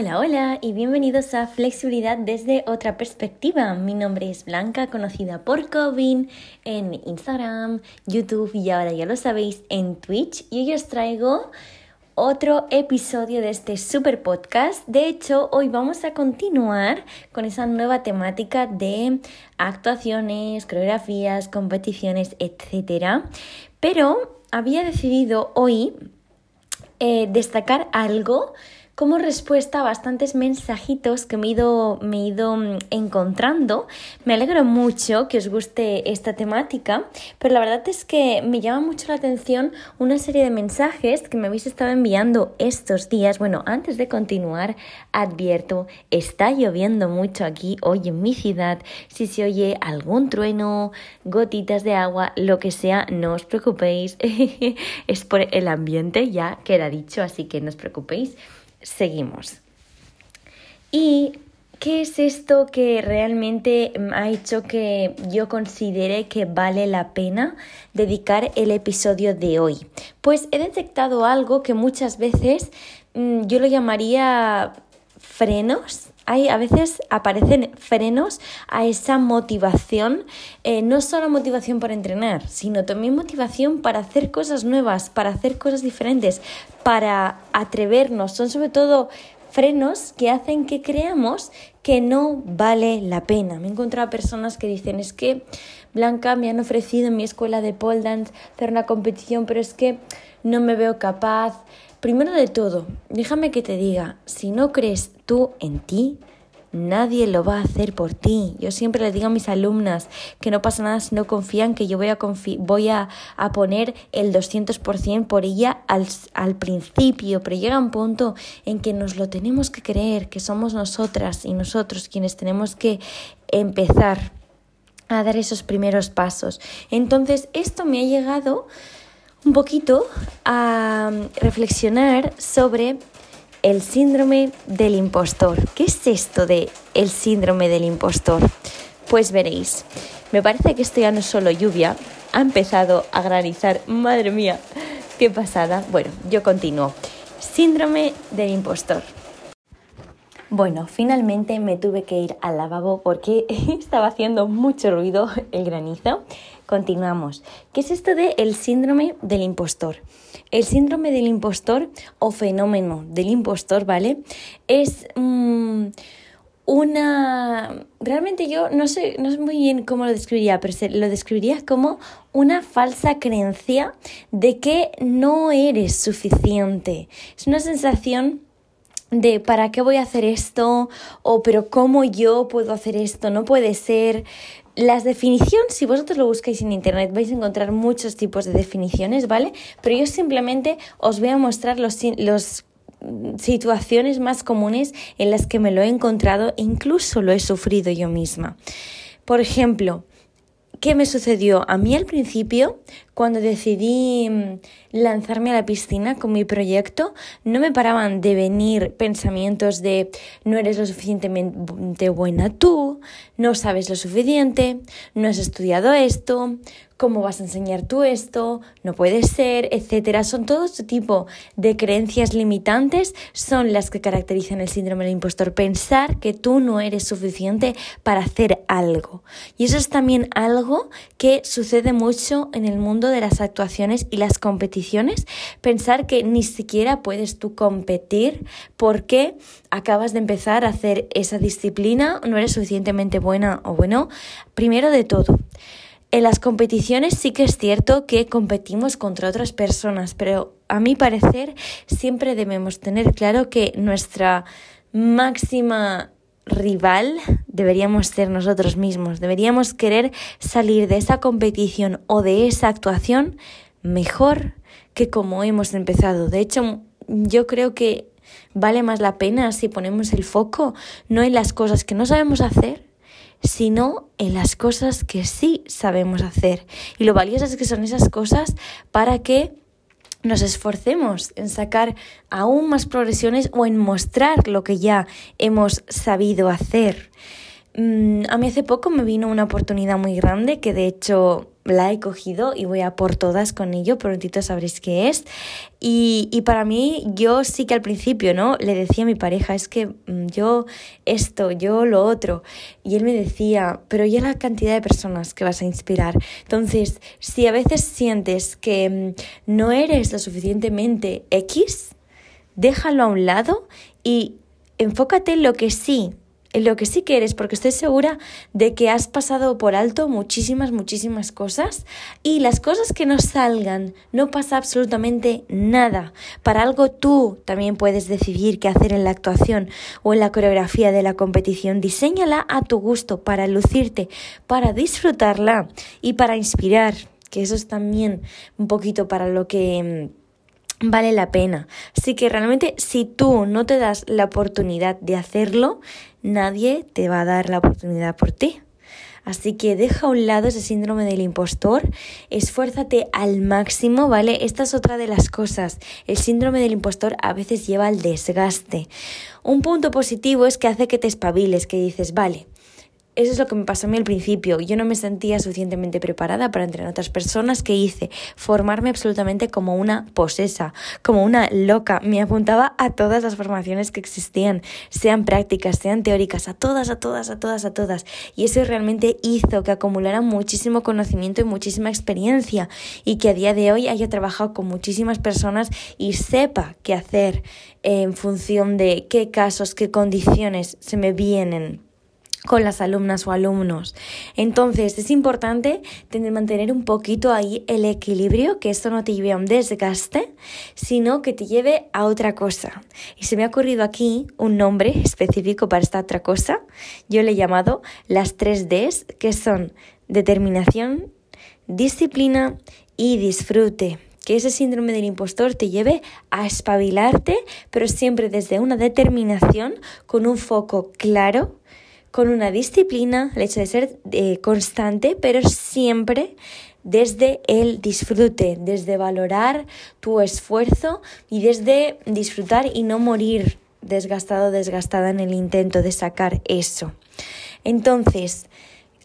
Hola, hola y bienvenidos a Flexibilidad desde otra perspectiva. Mi nombre es Blanca, conocida por Covin en Instagram, YouTube y ahora ya lo sabéis en Twitch. Y hoy os traigo otro episodio de este super podcast. De hecho, hoy vamos a continuar con esa nueva temática de actuaciones, coreografías, competiciones, etc. Pero había decidido hoy eh, destacar algo como respuesta a bastantes mensajitos que me he ido, mm, encontrando. Me alegro mucho que os guste esta temática, pero la verdad es que me llama mucho la atención una serie de mensajes que me habéis estado enviando estos días. Bueno, antes de continuar, advierto, está lloviendo mucho aquí hoy en mi ciudad. Si se oye algún trueno, gotitas de agua, lo que sea, no os preocupéis. es por el ambiente, ya queda dicho, así que no os preocupéis seguimos. ¿Y qué es esto que realmente ha hecho que yo considere que vale la pena dedicar el episodio de hoy? Pues he detectado algo que muchas veces mm, yo lo llamaría frenos hay, a veces aparecen frenos a esa motivación, eh, no solo motivación para entrenar, sino también motivación para hacer cosas nuevas, para hacer cosas diferentes, para atrevernos. Son sobre todo frenos que hacen que creamos que no vale la pena. Me he encontrado personas que dicen es que Blanca me han ofrecido en mi escuela de pole dance hacer una competición, pero es que no me veo capaz, Primero de todo, déjame que te diga, si no crees tú en ti, nadie lo va a hacer por ti. Yo siempre les digo a mis alumnas que no pasa nada si no confían, que yo voy a, voy a, poner el 200% por ella al, al principio, pero llega un punto en que nos lo tenemos que creer, que somos nosotras y nosotros quienes tenemos que empezar a dar esos primeros pasos. Entonces, esto me ha llegado un poquito a reflexionar sobre el síndrome del impostor. ¿Qué es esto de el síndrome del impostor? Pues veréis, me parece que esto ya no es solo lluvia, ha empezado a granizar, madre mía, qué pasada. Bueno, yo continúo. Síndrome del impostor. Bueno, finalmente me tuve que ir al lavabo porque estaba haciendo mucho ruido el granizo. Continuamos. ¿Qué es esto de el síndrome del impostor? El síndrome del impostor o fenómeno del impostor, ¿vale? Es mm, una... Realmente yo no sé, no sé muy bien cómo lo describiría, pero lo describiría como una falsa creencia de que no eres suficiente. Es una sensación de para qué voy a hacer esto o pero cómo yo puedo hacer esto, no puede ser. Las definiciones, si vosotros lo buscáis en internet, vais a encontrar muchos tipos de definiciones, ¿vale? Pero yo simplemente os voy a mostrar los, los situaciones más comunes en las que me lo he encontrado e incluso lo he sufrido yo misma. Por ejemplo, ¿qué me sucedió? A mí al principio cuando decidí mm, lanzarme a la piscina con mi proyecto, no me paraban de venir pensamientos de no eres lo suficientemente buena tú, no sabes lo suficiente, no has estudiado esto, cómo vas a enseñar tú esto, no puede ser, etcétera. Son todo este tipo de creencias limitantes, son las que caracterizan el síndrome del impostor. Pensar que tú no eres suficiente para hacer algo. Y eso es también algo que sucede mucho en el mundo de las actuaciones y las competiciones, pensar que ni siquiera puedes tú competir porque acabas de empezar a hacer esa disciplina, no eres suficientemente buena o bueno, primero de todo. En las competiciones sí que es cierto que competimos contra otras personas, pero a mi parecer siempre debemos tener claro que nuestra máxima rival deberíamos ser nosotros mismos, deberíamos querer salir de esa competición o de esa actuación mejor que como hemos empezado. De hecho, yo creo que vale más la pena si ponemos el foco no en las cosas que no sabemos hacer, sino en las cosas que sí sabemos hacer. Y lo valiosas que son esas cosas para que nos esforcemos en sacar aún más progresiones o en mostrar lo que ya hemos sabido hacer. Mm, a mí hace poco me vino una oportunidad muy grande que de hecho la he cogido y voy a por todas con ello, prontito sabréis qué es. Y, y, para mí, yo sí que al principio, ¿no? Le decía a mi pareja, es que mm, yo esto, yo lo otro. Y él me decía, pero ya la cantidad de personas que vas a inspirar. Entonces, si a veces sientes que mm, no eres lo suficientemente X, déjalo a un lado y enfócate en lo que sí lo que sí que eres, porque estoy segura de que has pasado por alto muchísimas, muchísimas cosas y las cosas que no salgan, no pasa absolutamente nada. Para algo tú también puedes decidir qué hacer en la actuación o en la coreografía de la competición. Diseñala a tu gusto para lucirte, para disfrutarla y para inspirar, que eso es también un poquito para lo que mm, vale la pena. Así que realmente si tú no te das la oportunidad de hacerlo, nadie te va a dar la oportunidad por ti. Así que deja a un lado ese síndrome del impostor, esfuérzate al máximo, ¿vale? Esta es otra de las cosas. El síndrome del impostor a veces lleva al desgaste. Un punto positivo es que hace que te espabiles, que dices, vale, eso es lo que me pasó a mí al principio. Yo no me sentía suficientemente preparada para entrenar otras personas que hice formarme absolutamente como una posesa, como una loca. Me apuntaba a todas las formaciones que existían, sean prácticas, sean teóricas, a todas, a todas, a todas, a todas. Y eso realmente hizo que acumulara muchísimo conocimiento y muchísima experiencia y que a día de hoy haya trabajado con muchísimas personas y sepa qué hacer en función de qué casos, qué condiciones se me vienen con las alumnas o alumnos. Entonces es importante tener, mantener un poquito ahí el equilibrio, que esto no te lleve a un desgaste, sino que te lleve a otra cosa. Y se me ha ocurrido aquí un nombre específico para esta otra cosa. Yo le he llamado las tres Ds, que son determinación, disciplina y disfrute que ese síndrome del impostor te lleve a espabilarte, pero siempre desde una determinación, con un foco claro con una disciplina, el hecho de ser eh, constante, pero siempre desde el disfrute, desde valorar tu esfuerzo y desde disfrutar y no morir desgastado, desgastada en el intento de sacar eso. Entonces,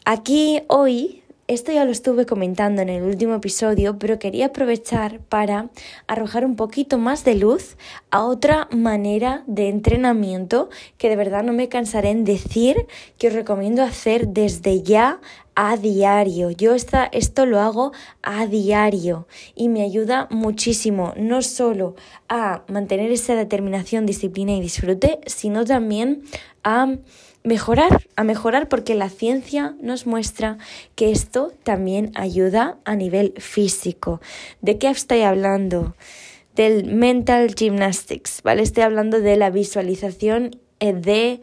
aquí hoy esto ya lo estuve comentando en el último episodio, pero quería aprovechar para arrojar un poquito más de luz a otra manera de entrenamiento que de verdad no me cansaré en decir que os recomiendo hacer desde ya a diario. Yo esta, esto lo hago a diario y me ayuda muchísimo, no solo a mantener esa determinación, disciplina y disfrute, sino también a mejorar, a mejorar porque la ciencia nos muestra que esto también ayuda a nivel físico. ¿De qué estoy hablando? Del mental gymnastics, ¿vale? Estoy hablando de la visualización eh, de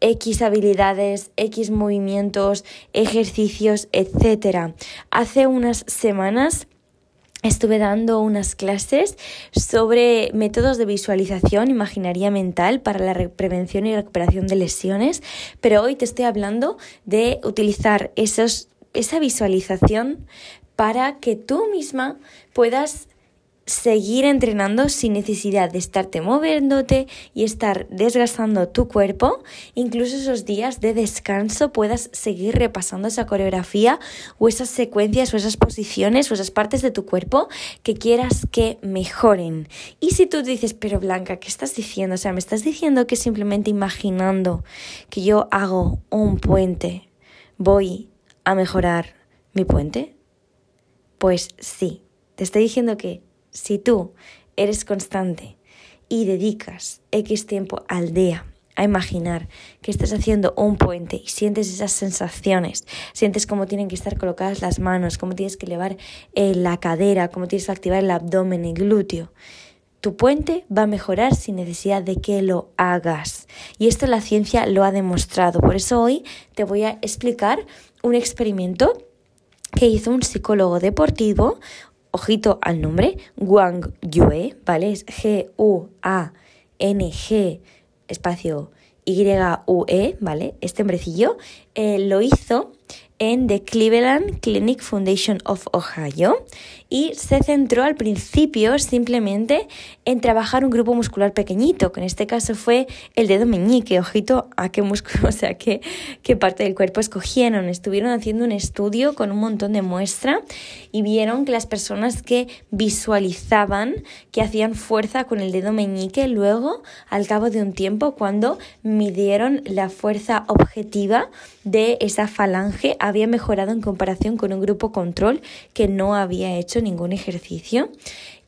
X habilidades, X movimientos, ejercicios, etc. Hace unas semanas estuve dando unas clases sobre métodos de visualización imaginaria mental para la prevención y recuperación de lesiones, pero hoy te estoy hablando de utilizar esos, esa visualización para que tú misma puedas seguir entrenando sin necesidad de estarte moviéndote y estar desgastando tu cuerpo. Incluso esos días de descanso puedas seguir repasando esa coreografía o esas secuencias o esas posiciones o esas partes de tu cuerpo que quieras que mejoren. Y si tú dices, pero Blanca, ¿qué estás diciendo? O sea, me estás diciendo que simplemente imaginando que yo hago un puente, voy a mejorar mi puente. Pues sí, te estoy diciendo que si tú eres constante y dedicas X tiempo al día a imaginar que estás haciendo un puente y sientes esas sensaciones, sientes cómo tienen que estar colocadas las manos, cómo tienes que elevar eh, la cadera, cómo tienes que activar el abdomen, el glúteo, tu puente va a mejorar sin necesidad de que lo hagas. Y esto la ciencia lo ha demostrado. Por eso hoy te voy a explicar un experimento que hizo un psicólogo deportivo, ojito al nombre, Wang Yue, ¿vale? Es G-U-A-N-G espacio Y-U-E, ¿vale? Este hombrecillo eh, lo hizo en The Cleveland Clinic Foundation of Ohio y se centró al principio simplemente en trabajar un grupo muscular pequeñito, que en este caso fue el dedo meñique, ojito a qué músculo, o sea, qué, qué parte del cuerpo escogieron. Estuvieron haciendo un estudio con un montón de muestra y vieron que las personas que visualizaban que hacían fuerza con el dedo meñique, luego, al cabo de un tiempo, cuando midieron la fuerza objetiva de esa falange, había mejorado en comparación con un grupo control que no había hecho ningún ejercicio.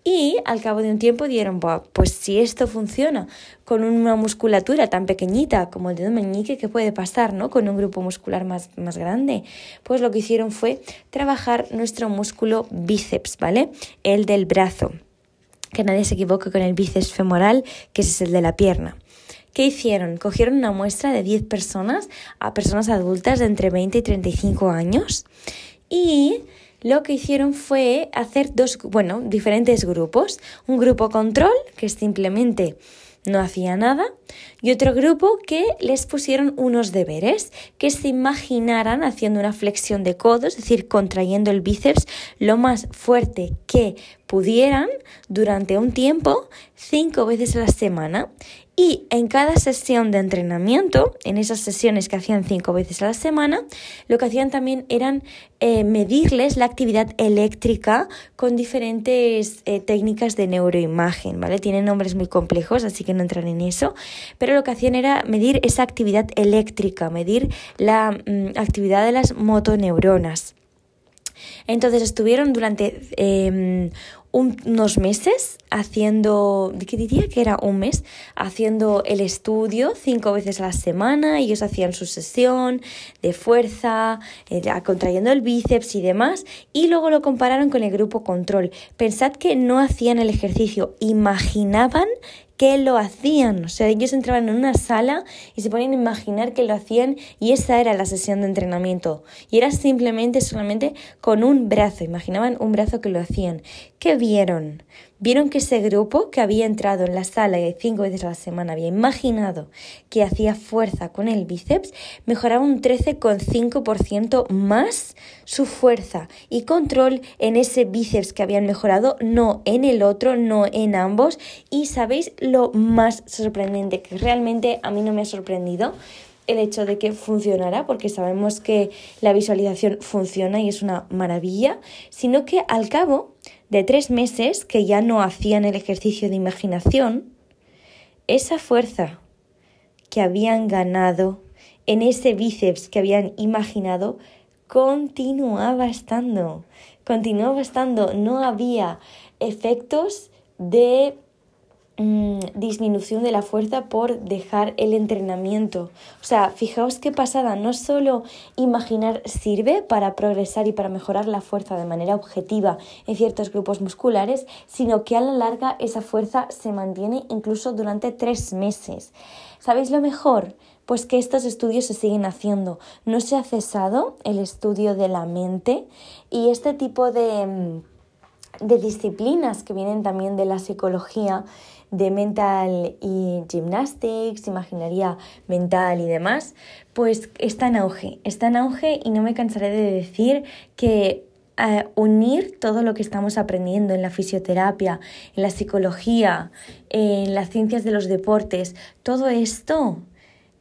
Y al cabo de un tiempo dieron, pues si esto funciona con una musculatura tan pequeñita como el dedo meñique, ¿qué puede pasar no? con un grupo muscular más, más grande? Pues lo que hicieron fue trabajar nuestro músculo bíceps, ¿vale? El del brazo. Que nadie se equivoque con el bíceps femoral, que es el de la pierna. ¿Qué hicieron? Cogieron una muestra de 10 personas, a personas adultas de entre 20 y 35 años, y lo que hicieron fue hacer dos, bueno, diferentes grupos. Un grupo control, que simplemente no hacía nada, y otro grupo que les pusieron unos deberes, que se imaginaran haciendo una flexión de codos, es decir, contrayendo el bíceps lo más fuerte que pudieran durante un tiempo, cinco veces a la semana, y en cada sesión de entrenamiento, en esas sesiones que hacían cinco veces a la semana, lo que hacían también eran eh, medirles la actividad eléctrica con diferentes eh, técnicas de neuroimagen, ¿vale? Tienen nombres muy complejos, así que no entran en eso, pero lo que hacían era medir esa actividad eléctrica, medir la mm, actividad de las motoneuronas. Entonces estuvieron durante em, unos meses haciendo, ¿qué diría que era un mes? Haciendo el estudio cinco veces a la semana, ellos hacían su sesión de fuerza, eh, contrayendo el bíceps y demás, y luego lo compararon con el grupo control. Pensad que no hacían el ejercicio, imaginaban que lo hacían. O sea, ellos entraban en una sala y se ponían a imaginar que lo hacían y esa era la sesión de entrenamiento. Y era simplemente, solamente con un brazo. Imaginaban un brazo que lo hacían. ¿Qué vieron? Vieron que ese grupo que había entrado en la sala y cinco veces a la semana había imaginado que hacía fuerza con el bíceps, mejoraba un 13,5% más su fuerza y control en ese bíceps que habían mejorado, no en el otro, no en ambos. Y sabéis lo más sorprendente, que realmente a mí no me ha sorprendido el hecho de que funcionara, porque sabemos que la visualización funciona y es una maravilla, sino que al cabo de tres meses que ya no hacían el ejercicio de imaginación, esa fuerza que habían ganado en ese bíceps que habían imaginado continuaba estando, continuaba estando, no había efectos de Mm, disminución de la fuerza por dejar el entrenamiento. O sea, fijaos qué pasada, no solo imaginar sirve para progresar y para mejorar la fuerza de manera objetiva en ciertos grupos musculares, sino que a la larga esa fuerza se mantiene incluso durante tres meses. ¿Sabéis lo mejor? Pues que estos estudios se siguen haciendo. No se ha cesado el estudio de la mente y este tipo de, mm, de disciplinas que vienen también de la psicología de mental y gymnastics, imaginaría mental y demás, pues está en auge, está en auge y no me cansaré de decir que eh, unir todo lo que estamos aprendiendo en la fisioterapia, en la psicología, en las ciencias de los deportes, todo esto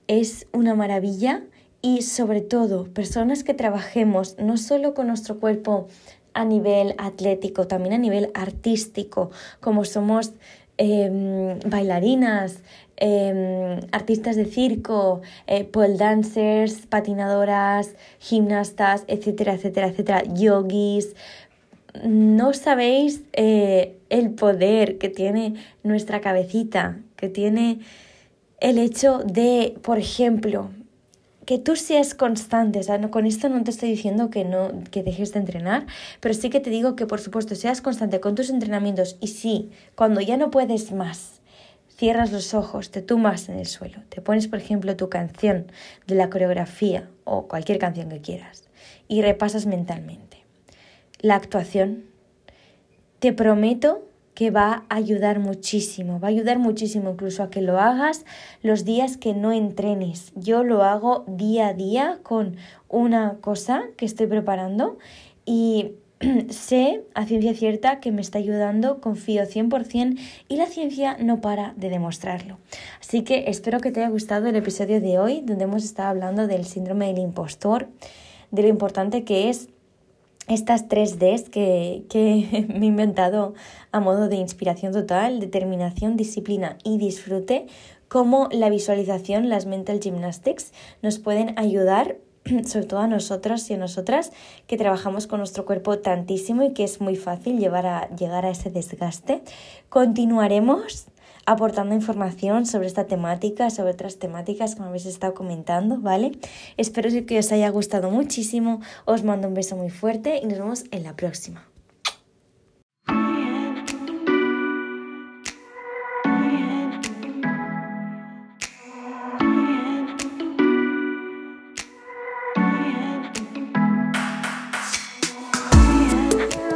es una maravilla y sobre todo personas que trabajemos no solo con nuestro cuerpo a nivel atlético, también a nivel artístico, como somos Em, bailarinas, em, artistas de circo, eh, pole dancers, patinadoras, gimnastas, etcétera, etcétera, etcétera, yogis. No sabéis eh, el poder que tiene nuestra cabecita, que tiene el hecho de, por ejemplo, que tú seas constante, o sea, no, con esto no te estoy diciendo que no que dejes de entrenar, pero sí que te digo que por supuesto seas constante con tus entrenamientos y sí, cuando ya no puedes más, cierras los ojos, te tumbas en el suelo, te pones por ejemplo tu canción de la coreografía o cualquier canción que quieras y repasas mentalmente. La actuación, te prometo que va a ayudar muchísimo, va a ayudar muchísimo incluso a que lo hagas los días que no entrenes. Yo lo hago día a día con una cosa que estoy preparando y sé a ciencia cierta que me está ayudando, confío 100% y la ciencia no para de demostrarlo. Así que espero que te haya gustado el episodio de hoy donde hemos estado hablando del síndrome del impostor, de lo importante que es estas tres Ds que, que me he inventado a modo de inspiración total, determinación, disciplina y disfrute, como la visualización, las mental gymnastics, nos pueden ayudar sobre todo a nosotros y a nosotras que trabajamos con nuestro cuerpo tantísimo y que es muy fácil llevar a, llegar a ese desgaste. Continuaremos aportando información sobre esta temática, sobre otras temáticas que me habéis estado comentando, ¿vale? Espero que os haya gustado muchísimo, os mando un beso muy fuerte y nos vemos en la próxima.